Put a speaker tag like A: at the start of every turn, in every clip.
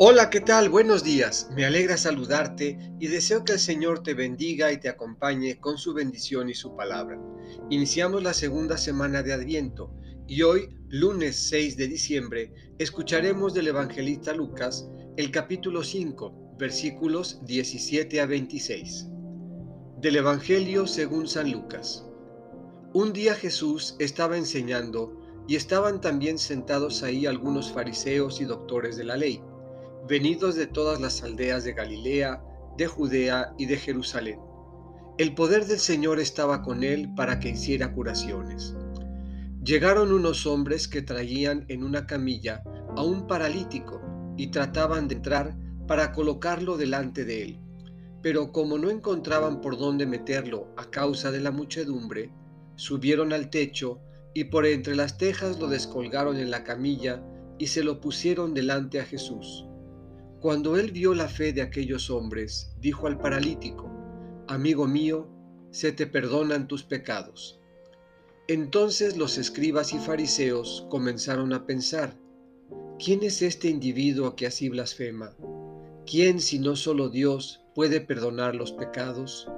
A: Hola, ¿qué tal? Buenos días. Me alegra saludarte y deseo que el Señor te bendiga y te acompañe con su bendición y su palabra. Iniciamos la segunda semana de Adviento y hoy, lunes 6 de diciembre, escucharemos del evangelista Lucas el capítulo 5, versículos 17 a 26. Del Evangelio según San Lucas. Un día Jesús estaba enseñando y estaban también sentados ahí algunos fariseos y doctores de la ley venidos de todas las aldeas de Galilea, de Judea y de Jerusalén. El poder del Señor estaba con él para que hiciera curaciones. Llegaron unos hombres que traían en una camilla a un paralítico y trataban de entrar para colocarlo delante de él. Pero como no encontraban por dónde meterlo a causa de la muchedumbre, subieron al techo y por entre las tejas lo descolgaron en la camilla y se lo pusieron delante a Jesús. Cuando él vio la fe de aquellos hombres, dijo al paralítico, Amigo mío, se te perdonan tus pecados. Entonces los escribas y fariseos comenzaron a pensar, ¿quién es este individuo que así blasfema? ¿Quién si no solo Dios puede perdonar los pecados?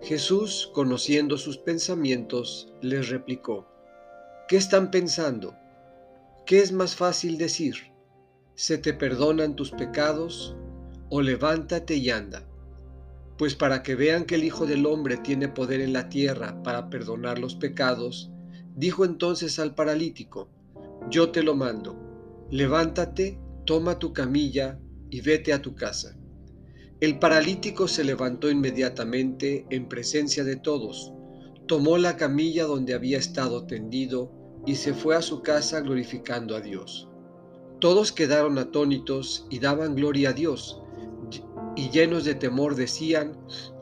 A: Jesús, conociendo sus pensamientos, les replicó, ¿qué están pensando? ¿Qué es más fácil decir? Se te perdonan tus pecados, o levántate y anda. Pues para que vean que el Hijo del Hombre tiene poder en la tierra para perdonar los pecados, dijo entonces al paralítico, yo te lo mando, levántate, toma tu camilla y vete a tu casa. El paralítico se levantó inmediatamente en presencia de todos, tomó la camilla donde había estado tendido y se fue a su casa glorificando a Dios. Todos quedaron atónitos y daban gloria a Dios, y llenos de temor decían,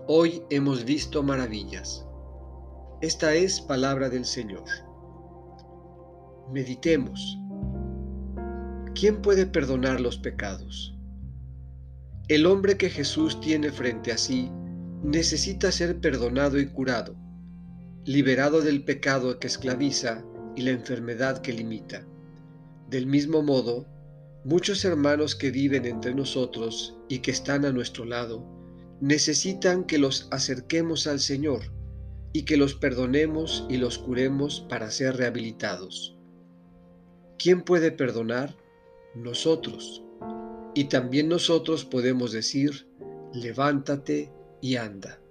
A: hoy hemos visto maravillas. Esta es palabra del Señor. Meditemos. ¿Quién puede perdonar los pecados? El hombre que Jesús tiene frente a sí necesita ser perdonado y curado, liberado del pecado que esclaviza y la enfermedad que limita. Del mismo modo, muchos hermanos que viven entre nosotros y que están a nuestro lado, necesitan que los acerquemos al Señor y que los perdonemos y los curemos para ser rehabilitados. ¿Quién puede perdonar? Nosotros. Y también nosotros podemos decir, levántate y anda.